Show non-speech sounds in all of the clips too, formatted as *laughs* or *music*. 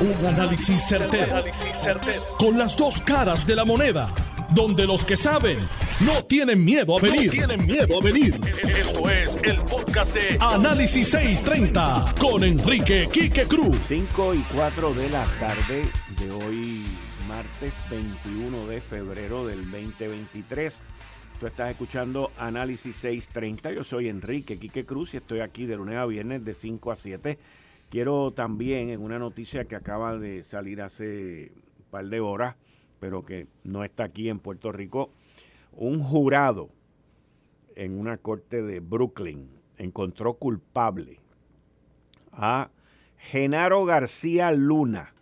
Un análisis certero, Con las dos caras de la moneda. Donde los que saben no tienen miedo a venir. tienen miedo a venir. Esto es el podcast de Análisis 630 con Enrique Quique Cruz. 5 y 4 de la tarde de hoy, martes 21 de febrero del 2023. Tú estás escuchando Análisis 630. Yo soy Enrique Quique Cruz y estoy aquí de lunes a viernes de 5 a 7 Quiero también, en una noticia que acaba de salir hace un par de horas, pero que no está aquí en Puerto Rico, un jurado en una corte de Brooklyn encontró culpable a Genaro García Luna.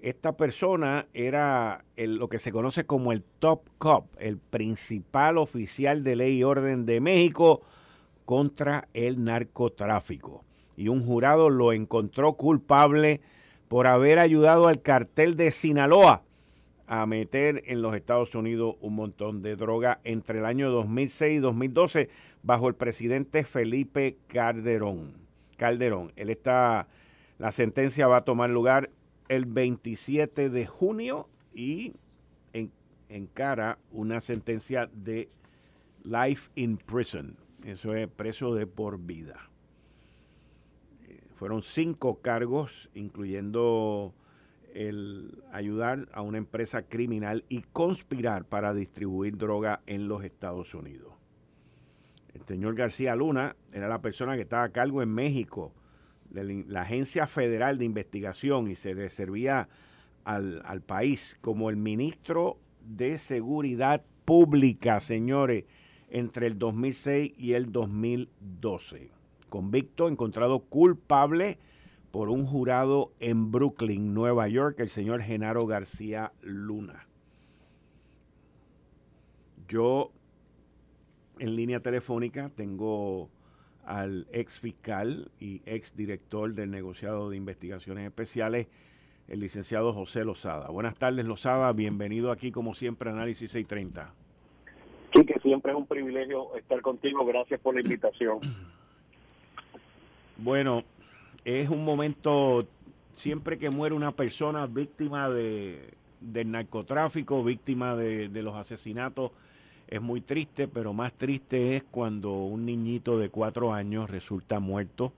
Esta persona era lo que se conoce como el top cop, el principal oficial de ley y orden de México contra el narcotráfico y un jurado lo encontró culpable por haber ayudado al cartel de Sinaloa a meter en los Estados Unidos un montón de droga entre el año 2006 y 2012 bajo el presidente Felipe Calderón. Calderón, él está, la sentencia va a tomar lugar el 27 de junio y en, encara una sentencia de life in prison. Eso es preso de por vida. Fueron cinco cargos, incluyendo el ayudar a una empresa criminal y conspirar para distribuir droga en los Estados Unidos. El señor García Luna era la persona que estaba a cargo en México de la Agencia Federal de Investigación y se le servía al, al país como el ministro de Seguridad Pública, señores, entre el 2006 y el 2012 convicto, encontrado culpable por un jurado en Brooklyn, Nueva York, el señor Genaro García Luna. Yo en línea telefónica tengo al ex fiscal y ex director del negociado de investigaciones especiales, el licenciado José Lozada. Buenas tardes, Lozada. Bienvenido aquí, como siempre, Análisis 630. Sí, que siempre es un privilegio estar contigo. Gracias por la invitación. *clears throat* Bueno, es un momento, siempre que muere una persona víctima de, del narcotráfico, víctima de, de los asesinatos, es muy triste, pero más triste es cuando un niñito de cuatro años resulta muerto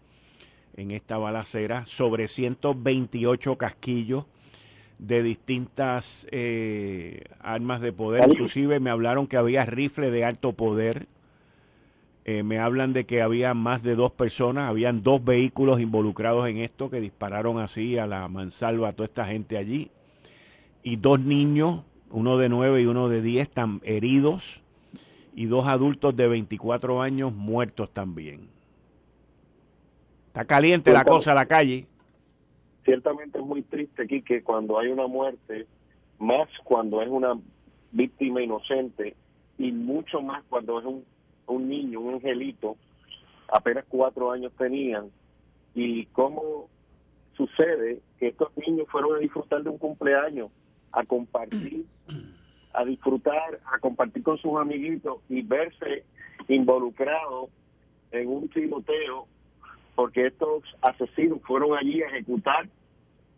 en esta balacera sobre 128 casquillos de distintas eh, armas de poder. Inclusive me hablaron que había rifle de alto poder eh, me hablan de que había más de dos personas, habían dos vehículos involucrados en esto que dispararon así a la mansalva a toda esta gente allí. Y dos niños, uno de nueve y uno de diez, están heridos. Y dos adultos de 24 años muertos también. Está caliente la cosa la calle. Ciertamente es muy triste aquí que cuando hay una muerte, más cuando es una víctima inocente y mucho más cuando es un un niño, un angelito, apenas cuatro años tenían, y cómo sucede que estos niños fueron a disfrutar de un cumpleaños, a compartir, a disfrutar, a compartir con sus amiguitos y verse involucrados en un tiroteo, porque estos asesinos fueron allí a ejecutar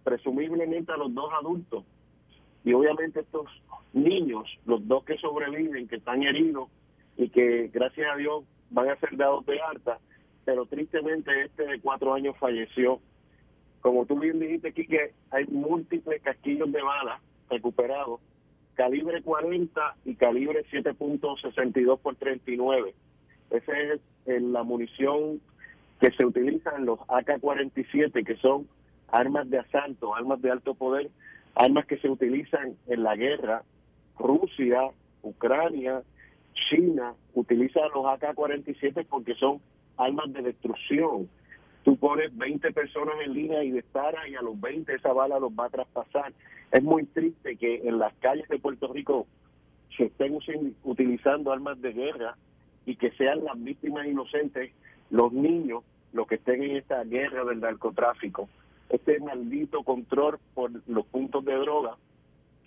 presumiblemente a los dos adultos. Y obviamente estos niños, los dos que sobreviven, que están heridos, y que gracias a Dios van a ser dados de alta, pero tristemente este de cuatro años falleció. Como tú bien dijiste aquí que hay múltiples casquillos de balas recuperados, calibre 40 y calibre 7.62 por 39. Esa es la munición que se utiliza en los AK-47, que son armas de asalto, armas de alto poder, armas que se utilizan en la guerra, Rusia, Ucrania, China utiliza los AK-47 porque son armas de destrucción. Tú pones 20 personas en línea y disparas y a los 20 esa bala los va a traspasar. Es muy triste que en las calles de Puerto Rico se estén utilizando armas de guerra y que sean las víctimas inocentes, los niños, los que estén en esta guerra del narcotráfico. Este maldito control por los puntos de droga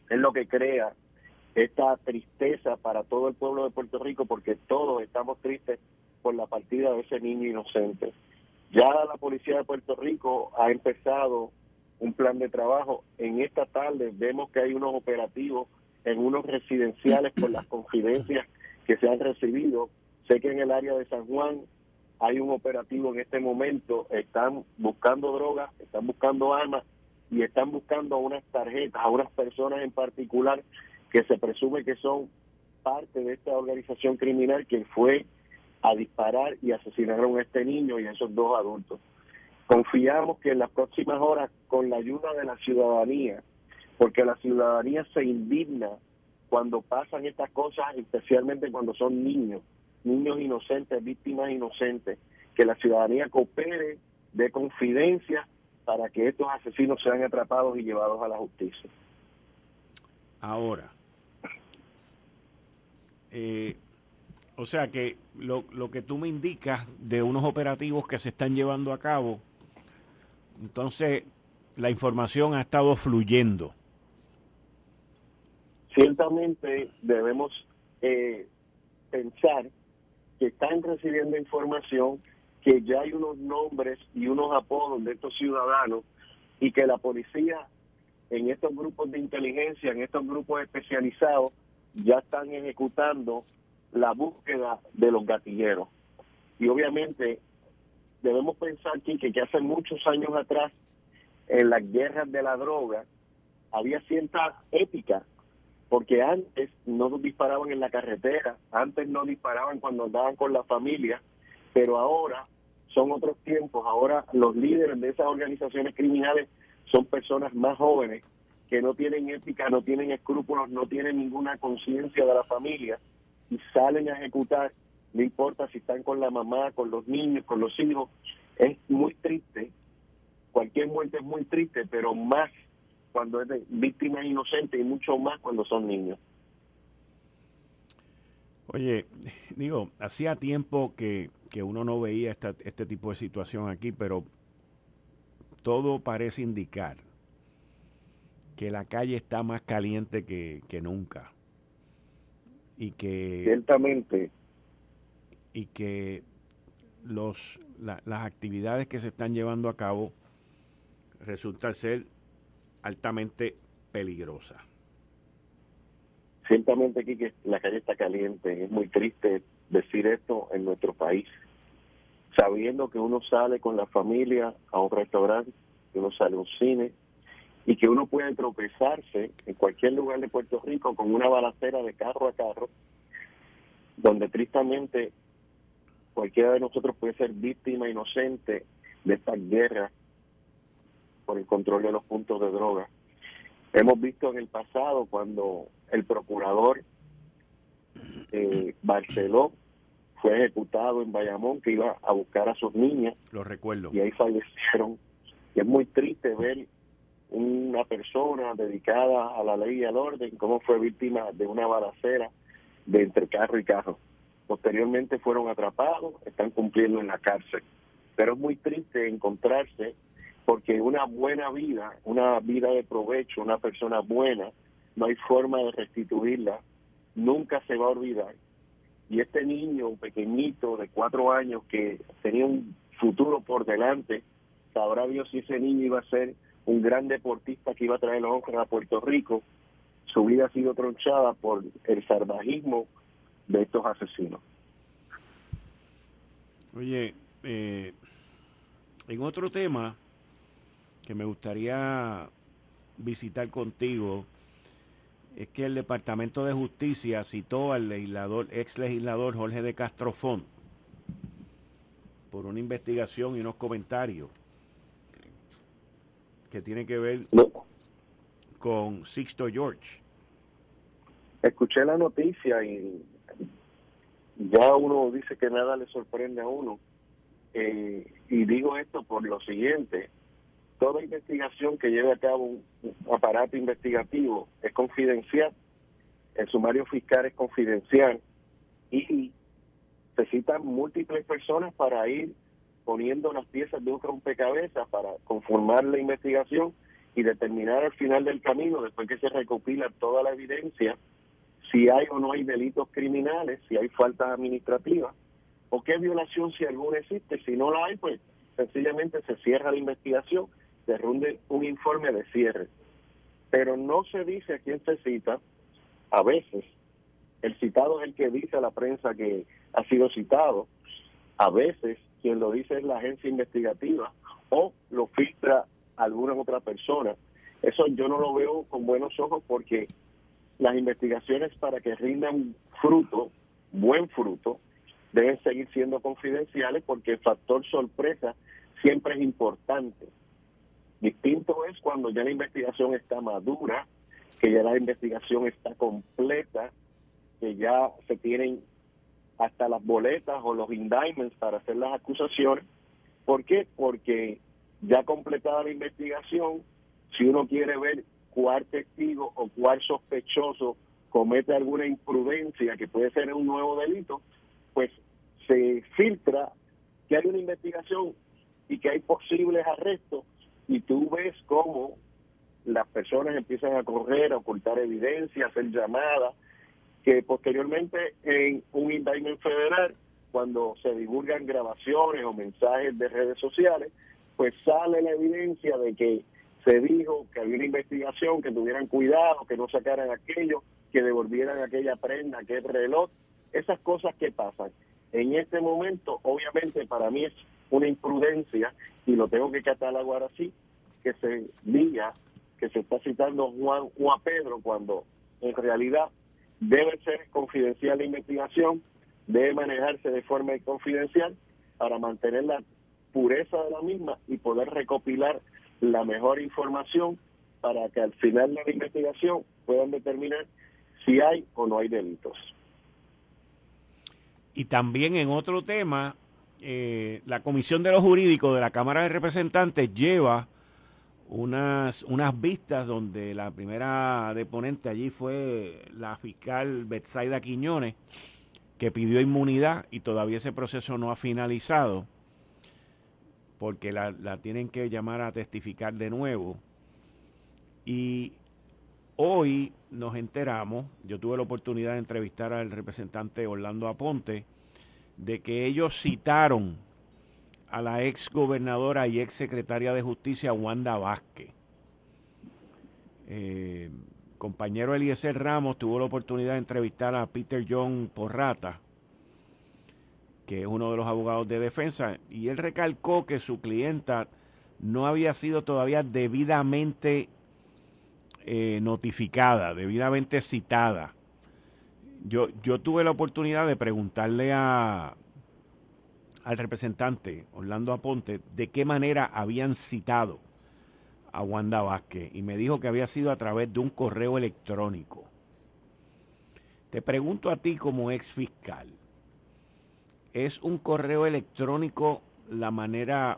es lo que crea esta tristeza para todo el pueblo de Puerto Rico porque todos estamos tristes por la partida de ese niño inocente. Ya la policía de Puerto Rico ha empezado un plan de trabajo. En esta tarde vemos que hay unos operativos en unos residenciales por las confidencias que se han recibido. Sé que en el área de San Juan hay un operativo en este momento, están buscando drogas, están buscando armas y están buscando unas tarjetas, a unas personas en particular que se presume que son parte de esta organización criminal que fue a disparar y asesinaron a este niño y a esos dos adultos. Confiamos que en las próximas horas, con la ayuda de la ciudadanía, porque la ciudadanía se indigna cuando pasan estas cosas, especialmente cuando son niños, niños inocentes, víctimas inocentes, que la ciudadanía coopere de confidencia para que estos asesinos sean atrapados y llevados a la justicia. Ahora, eh, o sea que lo, lo que tú me indicas de unos operativos que se están llevando a cabo, entonces la información ha estado fluyendo. Ciertamente debemos eh, pensar que están recibiendo información, que ya hay unos nombres y unos apodos de estos ciudadanos y que la policía en estos grupos de inteligencia, en estos grupos especializados, ya están ejecutando la búsqueda de los gatilleros. Y obviamente debemos pensar aquí que, hace muchos años atrás, en las guerras de la droga, había cierta ética, porque antes no disparaban en la carretera, antes no disparaban cuando andaban con la familia, pero ahora son otros tiempos, ahora los líderes de esas organizaciones criminales son personas más jóvenes que no tienen ética, no tienen escrúpulos, no tienen ninguna conciencia de la familia y salen a ejecutar, no importa si están con la mamá, con los niños, con los hijos. Es muy triste, cualquier muerte es muy triste, pero más cuando es de víctimas inocentes y mucho más cuando son niños. Oye, digo, hacía tiempo que, que uno no veía esta, este tipo de situación aquí, pero todo parece indicar que la calle está más caliente que, nunca. Y que. Ciertamente. Y que los, las actividades que se están llevando a cabo resultan ser altamente peligrosas. Ciertamente aquí que la calle está caliente. Es muy triste decir esto en nuestro país. Sabiendo que uno sale con la familia a un restaurante, que uno sale a un cine, y que uno puede tropezarse en cualquier lugar de Puerto Rico con una balacera de carro a carro, donde tristemente cualquiera de nosotros puede ser víctima inocente de esta guerra por el control de los puntos de droga. Hemos visto en el pasado cuando el procurador eh, Barceló fue ejecutado en Bayamón, que iba a buscar a sus niñas. Lo recuerdo. Y ahí fallecieron. Y es muy triste ver persona dedicada a la ley y al orden, como fue víctima de una balacera de entre carro y carro. Posteriormente fueron atrapados, están cumpliendo en la cárcel. Pero es muy triste encontrarse porque una buena vida, una vida de provecho, una persona buena, no hay forma de restituirla, nunca se va a olvidar. Y este niño, pequeñito de cuatro años que tenía un futuro por delante, sabrá Dios si ese niño iba a ser un gran deportista que iba a traer los a Puerto Rico, su vida ha sido tronchada por el salvajismo de estos asesinos. Oye, eh, en otro tema que me gustaría visitar contigo es que el Departamento de Justicia citó al legislador, ex legislador Jorge de Castrofón por una investigación y unos comentarios que tiene que ver con Sixto George. Escuché la noticia y ya uno dice que nada le sorprende a uno. Eh, y digo esto por lo siguiente, toda investigación que lleve a cabo un, aparato investigativo es confidencial, el sumario fiscal es confidencial y se citan múltiples personas para ir poniendo las piezas de un rompecabezas para conformar la investigación y determinar al final del camino, después que se recopila toda la evidencia, si hay o no hay delitos criminales, si hay faltas administrativas, o qué violación si alguna existe. Si no la hay, pues sencillamente se cierra la investigación se runde un informe de cierre. Pero no se dice a quién se cita. A veces el citado es el que dice a la prensa que ha sido citado. A veces quien lo dice es la agencia investigativa o lo filtra alguna otra persona. Eso yo no lo veo con buenos ojos porque las investigaciones para que rindan fruto, buen fruto, deben seguir siendo confidenciales porque el factor sorpresa siempre es importante. Distinto es cuando ya la investigación está madura, que ya la investigación está completa, que ya se tienen hasta las boletas o los indictments para hacer las acusaciones. ¿Por qué? Porque ya completada la investigación, si uno quiere ver cuál testigo o cuál sospechoso comete alguna imprudencia que puede ser un nuevo delito, pues se filtra que hay una investigación y que hay posibles arrestos y tú ves cómo las personas empiezan a correr, a ocultar evidencia, a hacer llamadas, que posteriormente en un indictment federal, cuando se divulgan grabaciones o mensajes de redes sociales, pues sale la evidencia de que se dijo que había una investigación, que tuvieran cuidado, que no sacaran aquello, que devolvieran aquella prenda, aquel reloj, esas cosas que pasan. En este momento, obviamente, para mí es una imprudencia y lo tengo que catalogar así, que se diga que se está citando Juan Juan Pedro cuando en realidad debe ser confidencial la investigación, debe manejarse de forma confidencial para mantener la pureza de la misma y poder recopilar la mejor información para que al final de la investigación puedan determinar si hay o no hay delitos. Y también en otro tema, eh, la Comisión de los Jurídicos de la Cámara de Representantes lleva unas, unas vistas donde la primera deponente allí fue la fiscal Betsaida Quiñones, que pidió inmunidad y todavía ese proceso no ha finalizado porque la, la tienen que llamar a testificar de nuevo. Y hoy nos enteramos, yo tuve la oportunidad de entrevistar al representante Orlando Aponte, de que ellos citaron a la ex gobernadora y ex secretaria de justicia Wanda Vázquez. Eh, compañero Eliezer Ramos tuvo la oportunidad de entrevistar a Peter John Porrata, que es uno de los abogados de defensa, y él recalcó que su clienta no había sido todavía debidamente eh, notificada, debidamente citada. Yo, yo tuve la oportunidad de preguntarle a, al representante Orlando Aponte de qué manera habían citado a Wanda Vázquez y me dijo que había sido a través de un correo electrónico. Te pregunto a ti como ex fiscal, ¿Es un correo electrónico la manera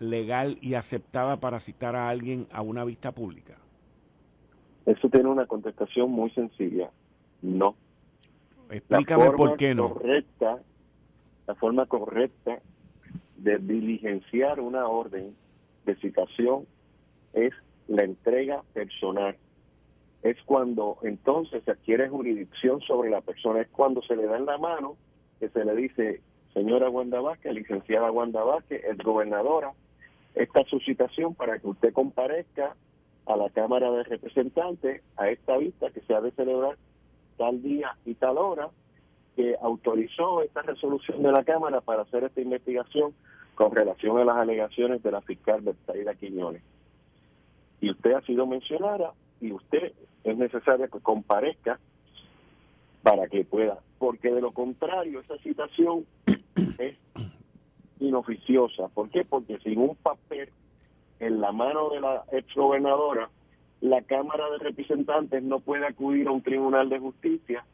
legal y aceptada para citar a alguien a una vista pública? Eso tiene una contestación muy sencilla. No. Explícame por qué no. Correcta, la forma correcta de diligenciar una orden de citación es la entrega personal. Es cuando entonces se adquiere jurisdicción sobre la persona, es cuando se le da en la mano que se le dice, señora Wanda Vázquez, licenciada Wanda Vázquez, es gobernadora, esta es su citación para que usted comparezca a la Cámara de Representantes a esta vista que se ha de celebrar tal día y tal hora, que autorizó esta resolución de la Cámara para hacer esta investigación con relación a las alegaciones de la fiscal Bertaida Quiñones. Y usted ha sido mencionada y usted es necesario que comparezca para que pueda, porque de lo contrario esa citación *coughs* es inoficiosa. ¿Por qué? Porque sin un papel en la mano de la ex gobernadora, la Cámara de Representantes no puede acudir a un tribunal de justicia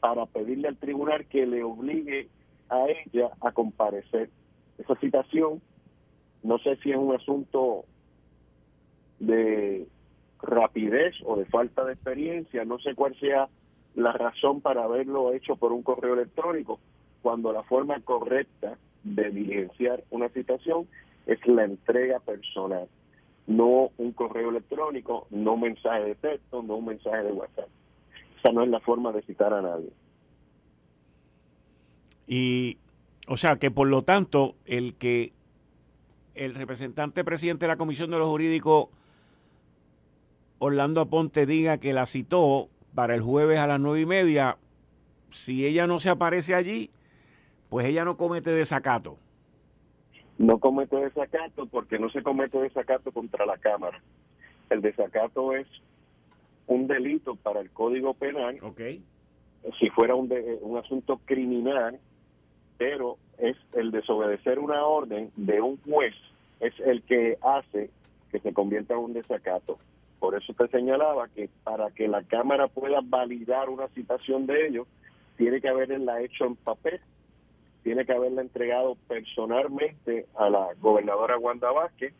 para pedirle al tribunal que le obligue a ella a comparecer. Esa citación, no sé si es un asunto de rapidez o de falta de experiencia, no sé cuál sea la razón para haberlo hecho por un correo electrónico, cuando la forma correcta de diligenciar una citación es la entrega personal, no un correo electrónico, no un mensaje de texto, no un mensaje de WhatsApp. Esa no es la forma de citar a nadie. Y, o sea, que por lo tanto, el que el representante presidente de la Comisión de los Jurídicos, Orlando Aponte, diga que la citó para el jueves a las nueve y media, si ella no se aparece allí, pues ella no comete desacato. No comete desacato porque no se comete desacato contra la Cámara. El desacato es un delito para el Código Penal. Okay. Si fuera un, un asunto criminal, pero es el desobedecer una orden de un juez, es el que hace que se convierta en un desacato. Por eso te señalaba que para que la Cámara pueda validar una citación de ellos, tiene que haberla hecho en papel, tiene que haberla entregado personalmente a la gobernadora Wanda Vázquez,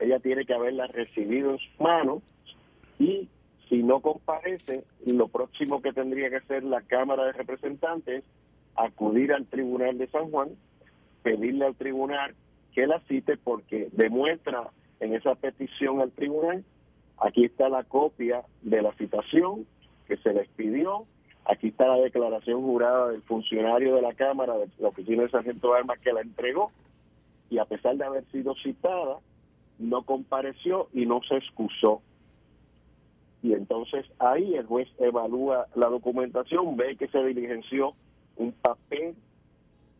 ella tiene que haberla recibido en sus manos y si no comparece, lo próximo que tendría que hacer la Cámara de Representantes es acudir al Tribunal de San Juan, pedirle al tribunal que la cite porque demuestra en esa petición al tribunal, aquí está la copia de la citación que se les pidió, aquí está la declaración jurada del funcionario de la Cámara, de la Oficina de Sargento de Armas que la entregó, y a pesar de haber sido citada, no compareció y no se excusó. Y entonces ahí el juez evalúa la documentación, ve que se diligenció un papel,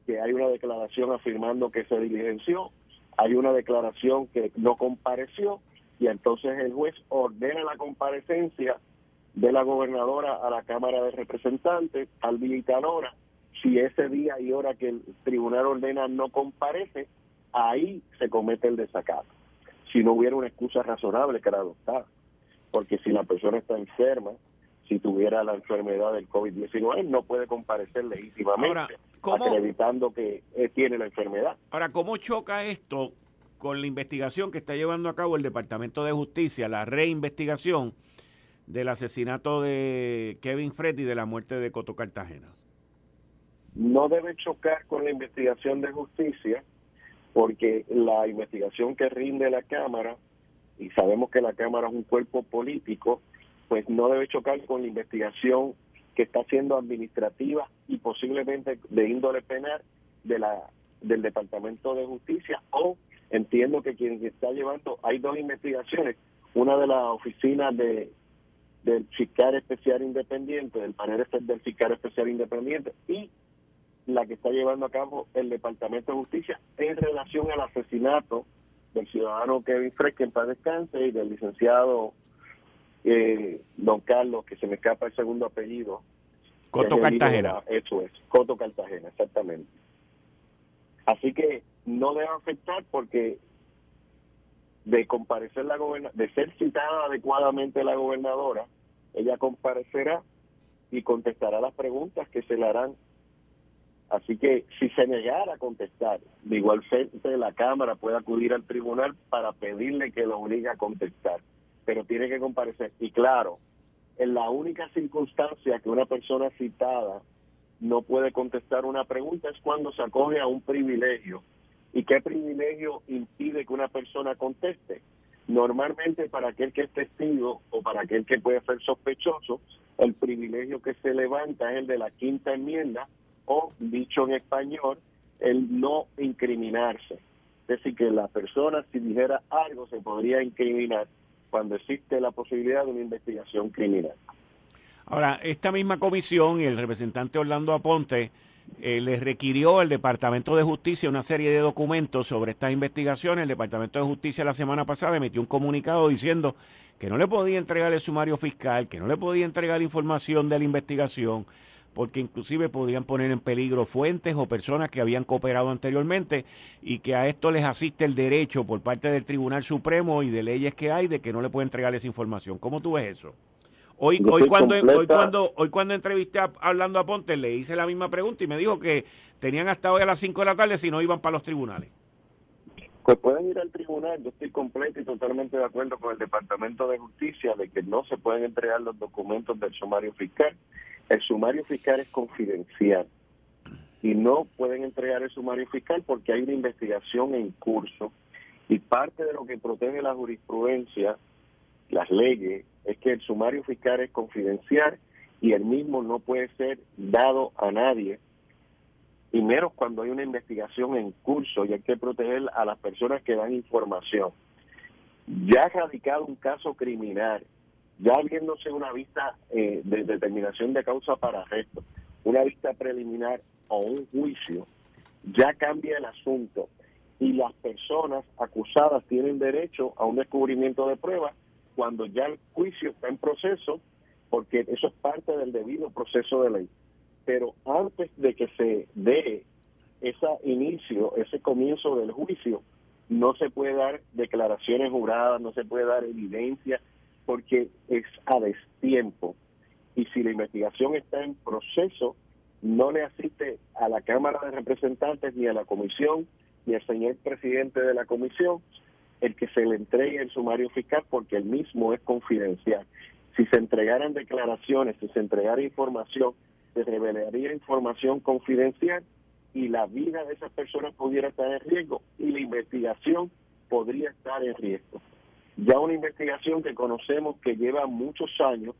que hay una declaración afirmando que se diligenció, hay una declaración que no compareció, y entonces el juez ordena la comparecencia de la gobernadora a la Cámara de Representantes al día. Si ese día y hora que el tribunal ordena no comparece, ahí se comete el desacato. Si no hubiera una excusa razonable que era adoptada. Porque si la persona está enferma, si tuviera la enfermedad del COVID-19, no puede comparecer legítimamente, acreditando que eh, tiene la enfermedad. Ahora, ¿cómo choca esto con la investigación que está llevando a cabo el Departamento de Justicia, la reinvestigación del asesinato de Kevin Freddy y de la muerte de Coto Cartagena? No debe chocar con la investigación de justicia, porque la investigación que rinde la Cámara, y sabemos que la Cámara es un cuerpo político, pues no debe chocar con la investigación que está siendo administrativa y posiblemente de índole penal de la del Departamento de Justicia o entiendo que quien está llevando hay dos investigaciones una de la oficina de del fiscal especial independiente del panel del fiscal especial independiente y la que está llevando a cabo el Departamento de Justicia en relación al asesinato del ciudadano Kevin Fresque en paz descanse y del licenciado eh, don Carlos, que se me escapa el segundo apellido. Coto Cartagena. Eso es, Coto Cartagena, exactamente. Así que no debe afectar porque de comparecer la de ser citada adecuadamente la gobernadora, ella comparecerá y contestará las preguntas que se le harán. Así que si se negara a contestar, de igual frente la Cámara puede acudir al tribunal para pedirle que lo obligue a contestar pero tiene que comparecer. Y claro, en la única circunstancia que una persona citada no puede contestar una pregunta es cuando se acoge a un privilegio. ¿Y qué privilegio impide que una persona conteste? Normalmente para aquel que es testigo o para aquel que puede ser sospechoso, el privilegio que se levanta es el de la quinta enmienda o, dicho en español, el no incriminarse. Es decir, que la persona si dijera algo se podría incriminar cuando existe la posibilidad de una investigación criminal. Ahora, esta misma comisión y el representante Orlando Aponte eh, le requirió al Departamento de Justicia una serie de documentos sobre estas investigaciones. El Departamento de Justicia la semana pasada emitió un comunicado diciendo que no le podía entregar el sumario fiscal, que no le podía entregar información de la investigación, porque inclusive podían poner en peligro fuentes o personas que habían cooperado anteriormente y que a esto les asiste el derecho por parte del Tribunal Supremo y de leyes que hay de que no le pueden entregar esa información. ¿Cómo tú ves eso? Hoy, hoy cuando, hoy cuando hoy cuando entrevisté hablando a Ponte le hice la misma pregunta y me dijo que tenían hasta hoy a las 5 de la tarde si no iban para los tribunales. Pues pueden ir al tribunal, yo estoy completo y totalmente de acuerdo con el Departamento de Justicia de que no se pueden entregar los documentos del sumario fiscal el sumario fiscal es confidencial y no pueden entregar el sumario fiscal porque hay una investigación en curso y parte de lo que protege la jurisprudencia, las leyes, es que el sumario fiscal es confidencial y el mismo no puede ser dado a nadie y menos cuando hay una investigación en curso y hay que proteger a las personas que dan información. Ya ha radicado un caso criminal, ya habiéndose una vista eh, de determinación de causa para arresto, una vista preliminar o un juicio, ya cambia el asunto y las personas acusadas tienen derecho a un descubrimiento de pruebas cuando ya el juicio está en proceso, porque eso es parte del debido proceso de ley. Pero antes de que se dé ese inicio, ese comienzo del juicio, no se puede dar declaraciones juradas, no se puede dar evidencia, porque es a destiempo. Y si la investigación está en proceso, no le asiste a la Cámara de Representantes ni a la Comisión, ni al señor presidente de la Comisión, el que se le entregue el sumario fiscal, porque el mismo es confidencial. Si se entregaran declaraciones, si se entregara información, se revelaría información confidencial y la vida de esas personas pudiera estar en riesgo y la investigación podría estar en riesgo. Ya una investigación que conocemos que lleva muchos años,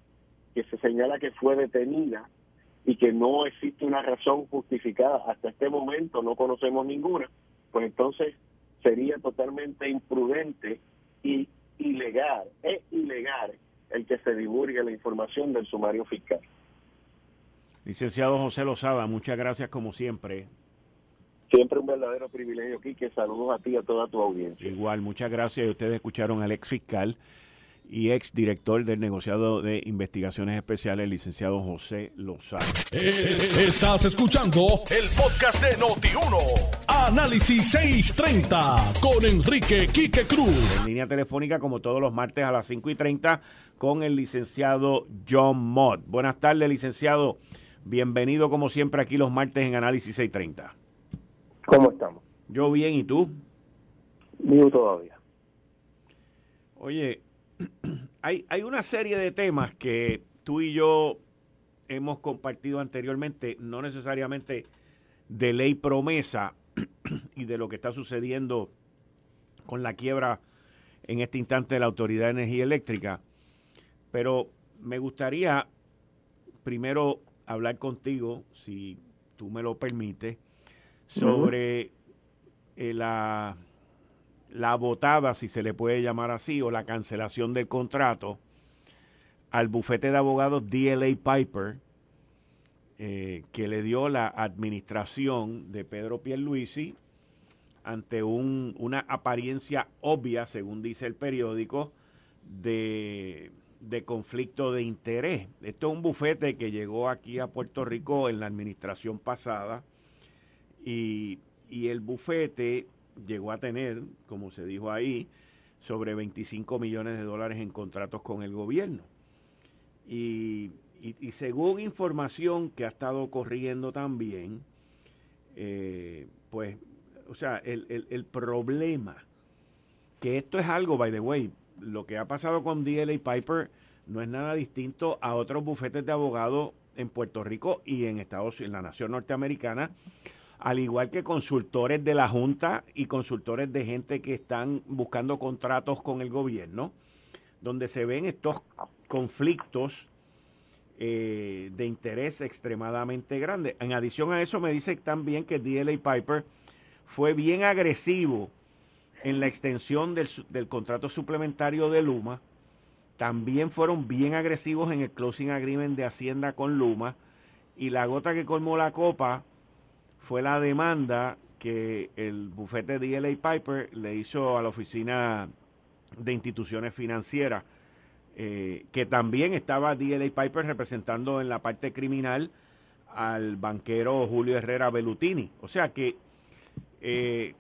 que se señala que fue detenida y que no existe una razón justificada hasta este momento, no conocemos ninguna, pues entonces sería totalmente imprudente y ilegal, es ilegal el que se divulgue la información del sumario fiscal. Licenciado José Lozada, muchas gracias como siempre. Siempre un verdadero privilegio, Quique. Saludos a ti y a toda tu audiencia. Igual, muchas gracias. Ustedes escucharon al ex fiscal y ex director del negociado de investigaciones especiales, licenciado José Lozada. Eh, estás escuchando el podcast de Noti1. Análisis 630 con Enrique Quique Cruz. En línea telefónica, como todos los martes a las 5 y 30, con el licenciado John Mott. Buenas tardes, licenciado. Bienvenido como siempre aquí los martes en Análisis 630. ¿Cómo estamos? Yo bien, ¿y tú? Vivo todavía. Oye, *clears throat* hay, hay una serie de temas que tú y yo hemos compartido anteriormente, no necesariamente de ley promesa *clears throat* y de lo que está sucediendo con la quiebra en este instante de la Autoridad de Energía Eléctrica, pero me gustaría primero hablar contigo, si tú me lo permites, sobre eh, la, la votada, si se le puede llamar así, o la cancelación del contrato al bufete de abogados DLA Piper, eh, que le dio la administración de Pedro Pierluisi ante un, una apariencia obvia, según dice el periódico, de de conflicto de interés. Esto es un bufete que llegó aquí a Puerto Rico en la administración pasada y, el bufete llegó a tener, como se dijo ahí, sobre 25 millones de dólares en contratos con el gobierno. Y, según información que ha estado corriendo también, eh, pues, o sea, el, problema, que esto es algo, by the way, lo que ha pasado con DLA Piper no es nada distinto a otros bufetes de abogados en Puerto Rico y en Estados en la nación norteamericana, al igual que consultores de la Junta y consultores de gente que están buscando contratos con el gobierno, donde se ven estos conflictos eh, de interés extremadamente grandes. En adición a eso, me dice también que DLA Piper fue bien agresivo en la extensión del, contrato suplementario de Luma. También fueron bien agresivos en el closing agreement de Hacienda con Luma. Y la gota que colmó la copa fue la demanda que el bufete de DLA Piper le hizo a la oficina de instituciones financieras, eh, que también estaba DLA Piper representando en la parte criminal al banquero Julio Herrera Bellutini. O sea que eh,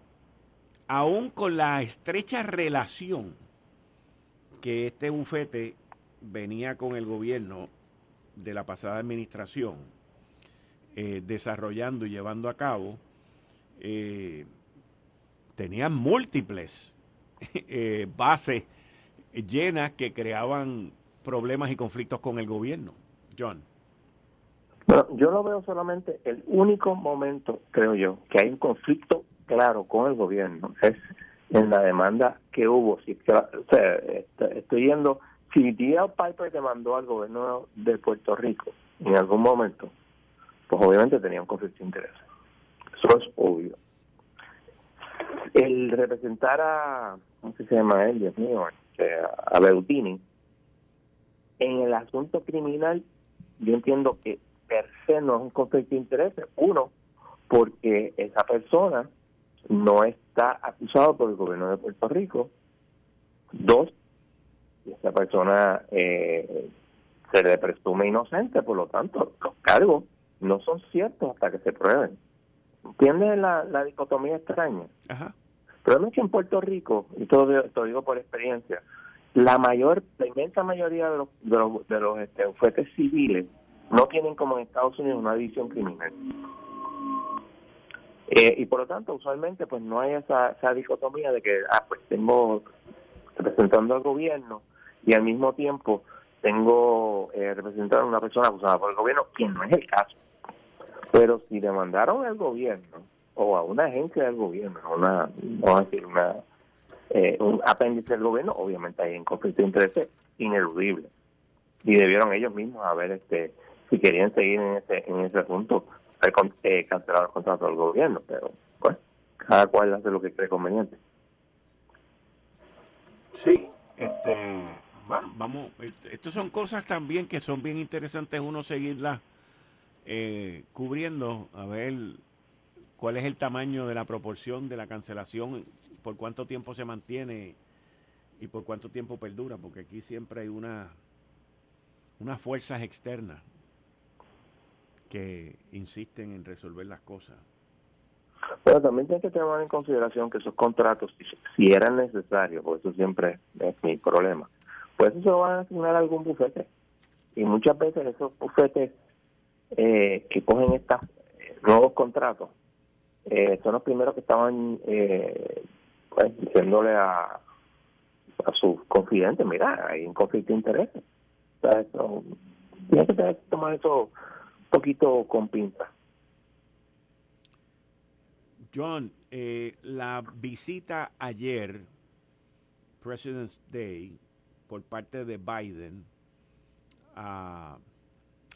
aún con la estrecha relación que este bufete venía con el gobierno de la pasada administración, eh, desarrollando y llevando a cabo, eh, tenían múltiples *laughs* eh, bases llenas que creaban problemas y conflictos con el gobierno. John. Bueno, yo no veo solamente el único momento, creo yo, que hay un conflicto claro con el gobierno es en la demanda que hubo. Si, o sea, estoy yendo, si D.L. Piper demandó al gobierno de Puerto Rico en algún momento, pues obviamente tenía un conflicto de interés. Eso es obvio. El representar a, ¿cómo se llama él? Dios mío, este, a Beutini, en el asunto criminal, yo entiendo que per se no es un conflicto de intereses. Uno, porque esa persona no está acusado por el gobierno de Puerto Rico. Dos, esa persona eh, se le presume inocente, por lo tanto, los cargos no son ciertos hasta que se prueben. ¿Entiendes la, la dicotomía extraña? Ajá. Pero es que en Puerto Rico, y todo lo digo por experiencia, la mayor, la inmensa mayoría de los, de los, de los este, civiles no tienen como en Estados Unidos una división criminal. Eh, y por lo tanto, usualmente, pues no hay esa, esa dicotomía de que, ah, pues tengo representando al gobierno y al mismo tiempo tengo eh, representando a una persona acusada por el gobierno, quien no es el caso. Pero si demandaron al gobierno o a una agencia del gobierno, una, vamos a decir, una, eh, un apéndice del gobierno, obviamente hay un conflicto de intereses ineludible. Y debieron ellos mismos haber, este, si querían seguir en ese, en ese punto, eh, cancelar el contrato del gobierno, pero pues cada cual hace lo que cree conveniente. Sí, este, vamos, estas son cosas también que son bien interesantes uno seguirlas eh, cubriendo, a ver cuál es el tamaño de la proporción de la cancelación, por cuánto tiempo se mantiene y por cuánto tiempo perdura, porque aquí siempre hay una unas fuerzas externas que insisten en resolver las cosas. Pero también tiene que tomar en consideración que esos contratos, si, eran necesarios, porque eso siempre es mi problema, pues eso se van a asignar a algún bufete. Y muchas veces esos bufetes eh, que cogen estos nuevos contratos eh, son los primeros que estaban eh, pues, diciéndole a, a sus confidentes, mira, hay un conflicto de intereses. O sea, que tomar eso poquito con pinta. John, eh, la visita ayer, President's Day, por parte de Biden a,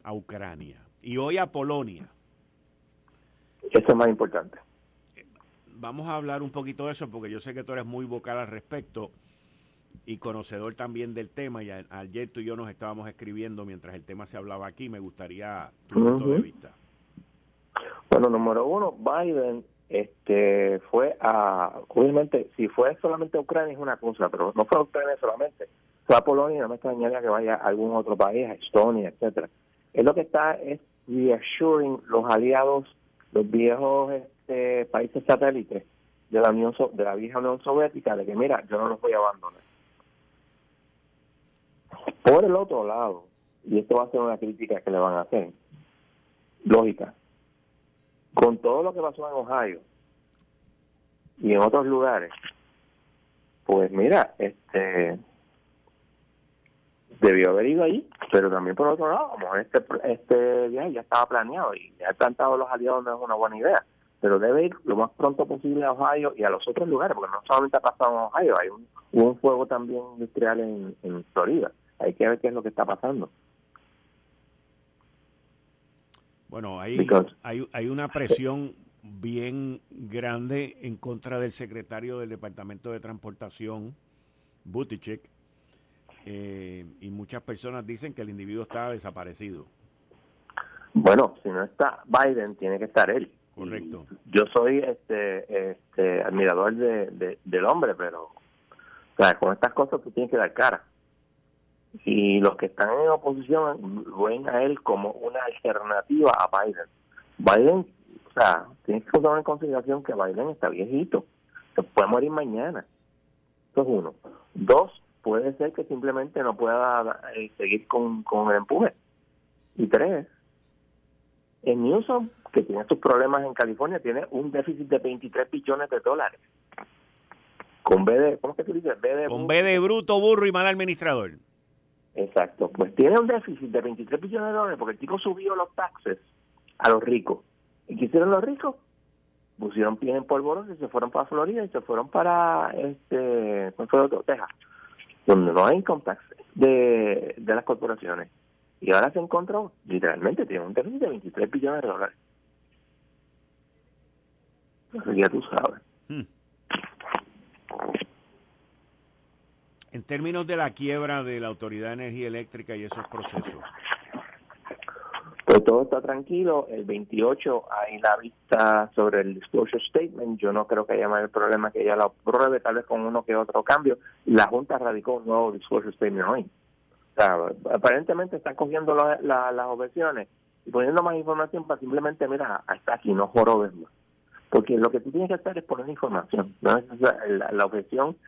a Ucrania y hoy a Polonia. Eso es más importante. Vamos a hablar un poquito de eso porque yo sé que tú eres muy vocal al respecto y conocedor también del tema. Y ayer tú y yo nos estábamos escribiendo mientras el tema se hablaba aquí. Me gustaría tu punto de vista. Bueno, número uno, Biden este fue a, obviamente, si fue solamente a Ucrania es una cosa, pero no fue a Ucrania solamente. Fue a Polonia, no me extrañaría que vaya a algún otro país, a Estonia, etcétera. Es lo que está es reassuring los aliados, los viejos este, países satélites de la Unión de la vieja Unión Soviética, de que mira, yo no los voy a abandonar. Por el otro lado, y esto va a ser una crítica que le van a hacer, lógica, con todo lo que pasó en Ohio y en otros lugares, pues mira, este debió haber ido ahí, pero también por otro lado, como este este viaje ya estaba planeado y ya plantado los aliados no es una buena idea, pero debe ir lo más pronto posible a Ohio y a los otros lugares, porque no solamente ha pasado en Ohio, hay un, un fuego también industrial en, en Florida hay que ver qué es lo que está pasando. Bueno, hay, hay, hay una presión bien grande en contra del secretario del Departamento de Transportación, Buttigieg, eh, y muchas personas dicen que el individuo está desaparecido. Bueno, si no está Biden, tiene que estar él. Correcto. yo soy este, este admirador de, del hombre, pero o sea, con estas cosas tú tienes que dar cara y los que están en oposición ven a él como una alternativa a Biden. Biden, o sea, tienes que tomar en consideración que Biden está viejito, se puede morir mañana. Eso es uno. Dos, puede ser que simplemente no pueda eh, seguir con, con el empuje. Y tres, en Newsom, que tiene sus problemas en California, tiene un déficit de 23 billones de dólares. Con B de, ¿cómo es que tú dices? B de con B de bruto, burro y mal administrador. Exacto, pues tiene un déficit de 23 billones de dólares porque el tipo subió los taxes a los ricos. ¿Y qué hicieron los ricos? Pusieron pie en polvorosa y se fueron para Florida y se fueron para este, fue Texas, donde no hay income tax de, de las corporaciones. Y ahora se encontró, literalmente, tiene un déficit de 23 billones de dólares. ya tú sabes. Hmm. En términos de la quiebra de la Autoridad de Energía Eléctrica y esos procesos. Pues todo está tranquilo. El 28 hay la vista sobre el disclosure statement. Yo no creo que haya mayor problema que ella lo apruebe, tal vez con uno que otro cambio. La Junta radicó un nuevo disclosure statement hoy. O sea, aparentemente están cogiendo las objeciones y poniendo más información para simplemente, mira, hasta aquí, no jorobes más. Porque lo que tú tienes que hacer es poner información. ¿no? La, la objeción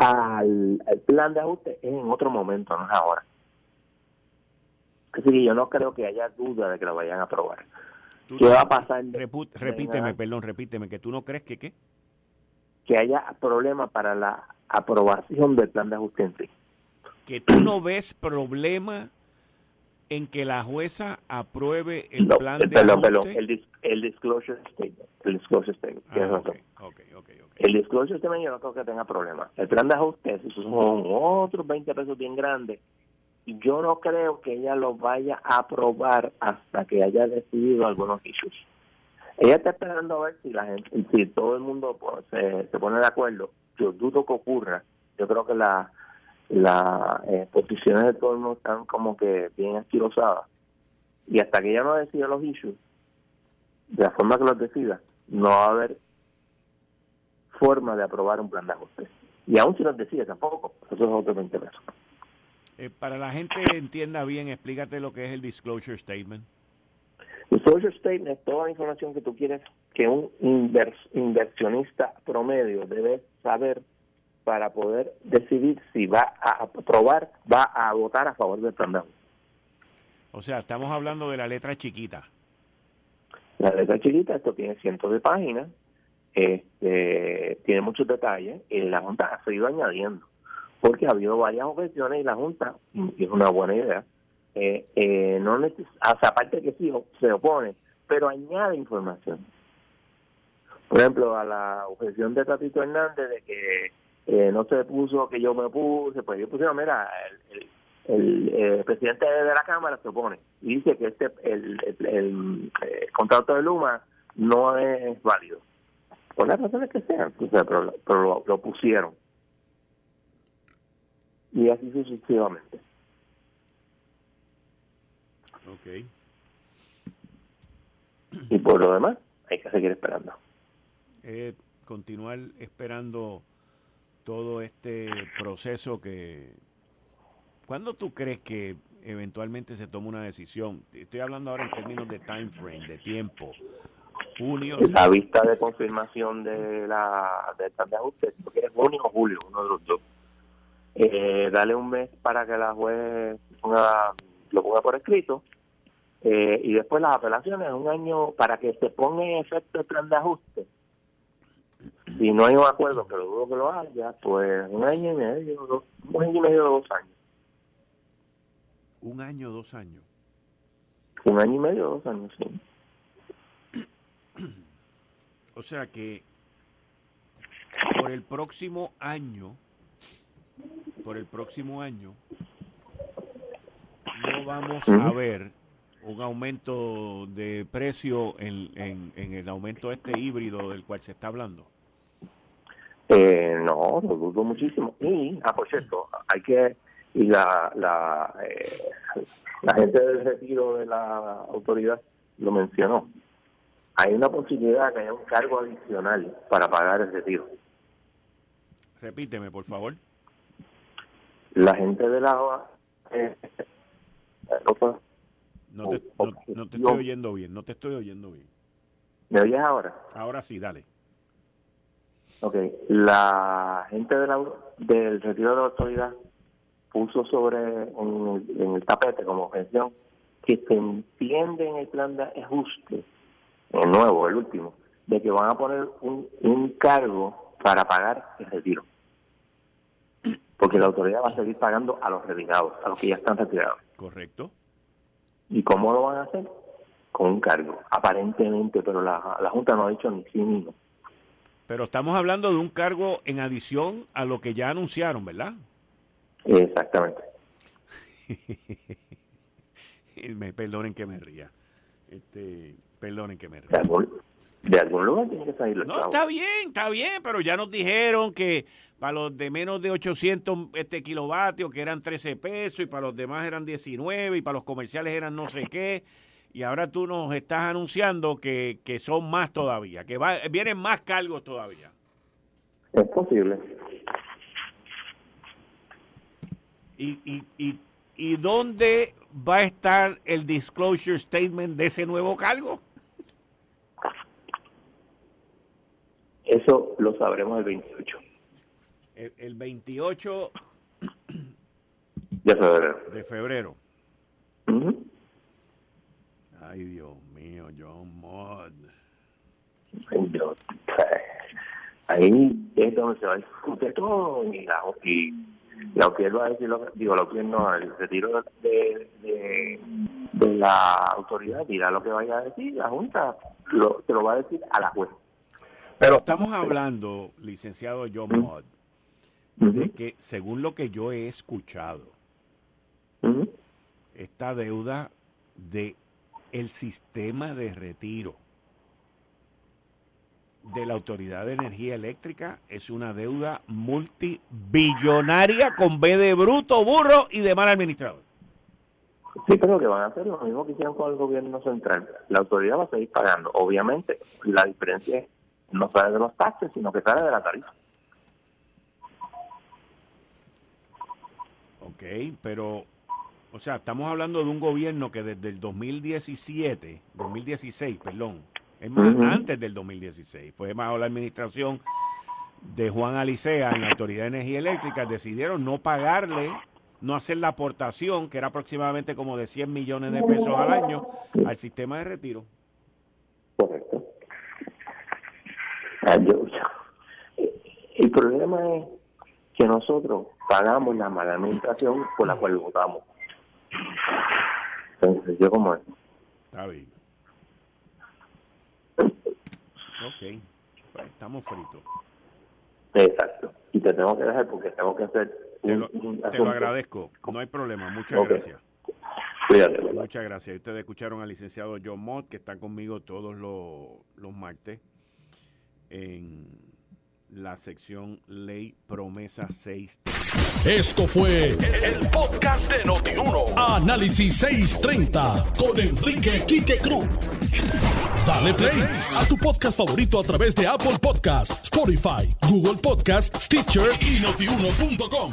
al, plan de ajuste es en otro momento, no es ahora. Así que yo no creo que haya duda de que lo vayan a aprobar. ¿Qué va a pasar? repíteme, perdón, repíteme, que tú no crees que qué? Que haya problema para la aprobación del plan de ajuste en sí. Que tú no ves problema en que la jueza apruebe el plan de perdón, Perdón, el, el disclosure statement. El disclosure statement. Ah, el disclosure statement yo no creo que tenga problema. El plan de ajuste, esos son otros 20 pesos bien grandes. Yo no creo que ella lo vaya a aprobar hasta que haya decidido algunos issues. Ella está esperando a ver si la gente, si todo el mundo pues, se, se pone de acuerdo. Yo dudo que ocurra. Yo creo que la las eh, posiciones de todo el mundo están como que bien esquilosadas. Y hasta que ella no decida los issues, de la forma que los decida, no va a haber forma de aprobar un plan de ajuste. Y aún si los decide tampoco, eso es otro 20 pesos. Eh, para la gente entienda bien, explícate lo que es el disclosure statement. Disclosure statement es toda la información que tú quieres que un inversionista promedio debe saber para poder decidir si va a aprobar, va a votar a favor del plan O sea, estamos hablando de la letra chiquita. La letra chiquita, esto tiene cientos de páginas, este, tiene muchos detalles y la Junta ha seguido añadiendo, porque ha habido varias objeciones y la Junta, y es una buena idea, eh, eh, no aparte que sí se opone, pero añade información. Por ejemplo, a la objeción de Tatito Hernández de que eh, no se puso que yo me puse, pues yo pusieron, mira, el, el, presidente de la Cámara se opone y dice que este el, el, eh, contrato de Luma no es válido. Por las razones que sean, pero, pero lo, pusieron. Y así sucesivamente. Ok. Y por lo demás, hay que seguir esperando. Eh, continuar esperando todo este proceso que... ¿Cuándo tú crees que eventualmente se toma una decisión? Estoy hablando ahora en términos de time frame, de tiempo. Junio. La vista de confirmación de la de de ajuste, porque es junio o julio, uno de los dos. Eh, dale un mes para que la juez ponga, lo ponga por escrito eh, y después las apelaciones, un año para que se ponga en efecto el plan de ajuste si no hay un acuerdo, que lo dudo que lo haya, pues un año y medio, dos, un año y medio, dos años. Un año, dos años. Un año y medio, dos años, sí. O sea que por el próximo año, por el próximo año, no vamos a ver un aumento de precio en, en, en el aumento este híbrido del cual se está hablando. Eh, no, lo dudo muchísimo. Y, ah, por cierto, hay que, y la, la, eh, la gente del retiro de la autoridad lo mencionó, hay una posibilidad de que haya un cargo adicional para pagar el retiro. Repíteme, por favor. La gente de la... Eh, no, te, no te estoy oyendo bien, no te estoy oyendo bien. ¿Me oyes ahora? Ahora sí, dale. Ok, la gente de la, del retiro de la autoridad puso sobre en, el tapete como objeción que se entiende en el plan de ajuste, el nuevo, el último, de que van a poner un, un cargo para pagar el retiro. Porque la autoridad va a seguir pagando a los retirados, a los que ya están retirados. Correcto. ¿Y cómo lo van a hacer? Con un cargo, aparentemente, pero la, la Junta no ha dicho ni sí ni no. Pero estamos hablando de un cargo en adición a lo que ya anunciaron, ¿verdad? Exactamente. *laughs* me perdonen que me ría. Este, perdonen que me ría. De algún lugar tiene que salir los No, está bien, está bien, pero ya nos dijeron que para los de menos de 800 este, kilovatios, que eran 13 pesos, y para los demás eran 19, y para los comerciales eran no sé qué, y ahora tú nos estás anunciando que, que son más todavía, que va, vienen más cargos todavía. Es posible. ¿Y, y, y, y dónde va a estar el disclosure statement de ese nuevo cargo? Eso lo sabremos el 28. El, 28 de febrero. De febrero. Ay, Dios mío, John Mod. ahí es donde se va a discutir todo y la, y que él va a decir, lo, digo, lo que no, el retiro de, de, de, la autoridad dirá lo que vaya a decir, la Junta lo, se lo va a decir a la juez. Pero estamos hablando, licenciado John Mott, de que según lo que yo he escuchado, esta deuda de el sistema de retiro de la Autoridad de Energía Eléctrica es una deuda multibillonaria con B de bruto, burro y de mal administrador. Sí, pero que van a hacer lo mismo que hicieron con el gobierno central. La autoridad va a seguir pagando. Obviamente, la diferencia es no sale de los taxes, sino que sale de la tarifa. Ok, pero, o sea, estamos hablando de un gobierno que desde el 2017, 2016, perdón, es más, antes del 2016, fue bajo la administración de Juan Alicea en la Autoridad de Energía Eléctrica, decidieron no pagarle, no hacer la aportación, que era aproximadamente como de 100 millones de pesos al año, al sistema de retiro. Correcto. El problema es que nosotros pagamos la mala administración por la cual votamos. Entonces, yo como es. Está bien. Ok, pues, estamos fritos. Exacto. Y te tengo que dejar porque tengo que hacer. Te lo, te lo agradezco. No hay problema. Muchas gracias. Cuídate. Muchas gracias. Ustedes escucharon al licenciado John Mott, que está conmigo todos los, los martes en la sección Ley Promesa 6. Esto fue el, podcast de Notiuno. Análisis 630 con Enrique Quique Cruz. Dale play a tu podcast favorito a través de Apple Podcasts, Spotify, Google Podcasts, Stitcher y notiuno.com.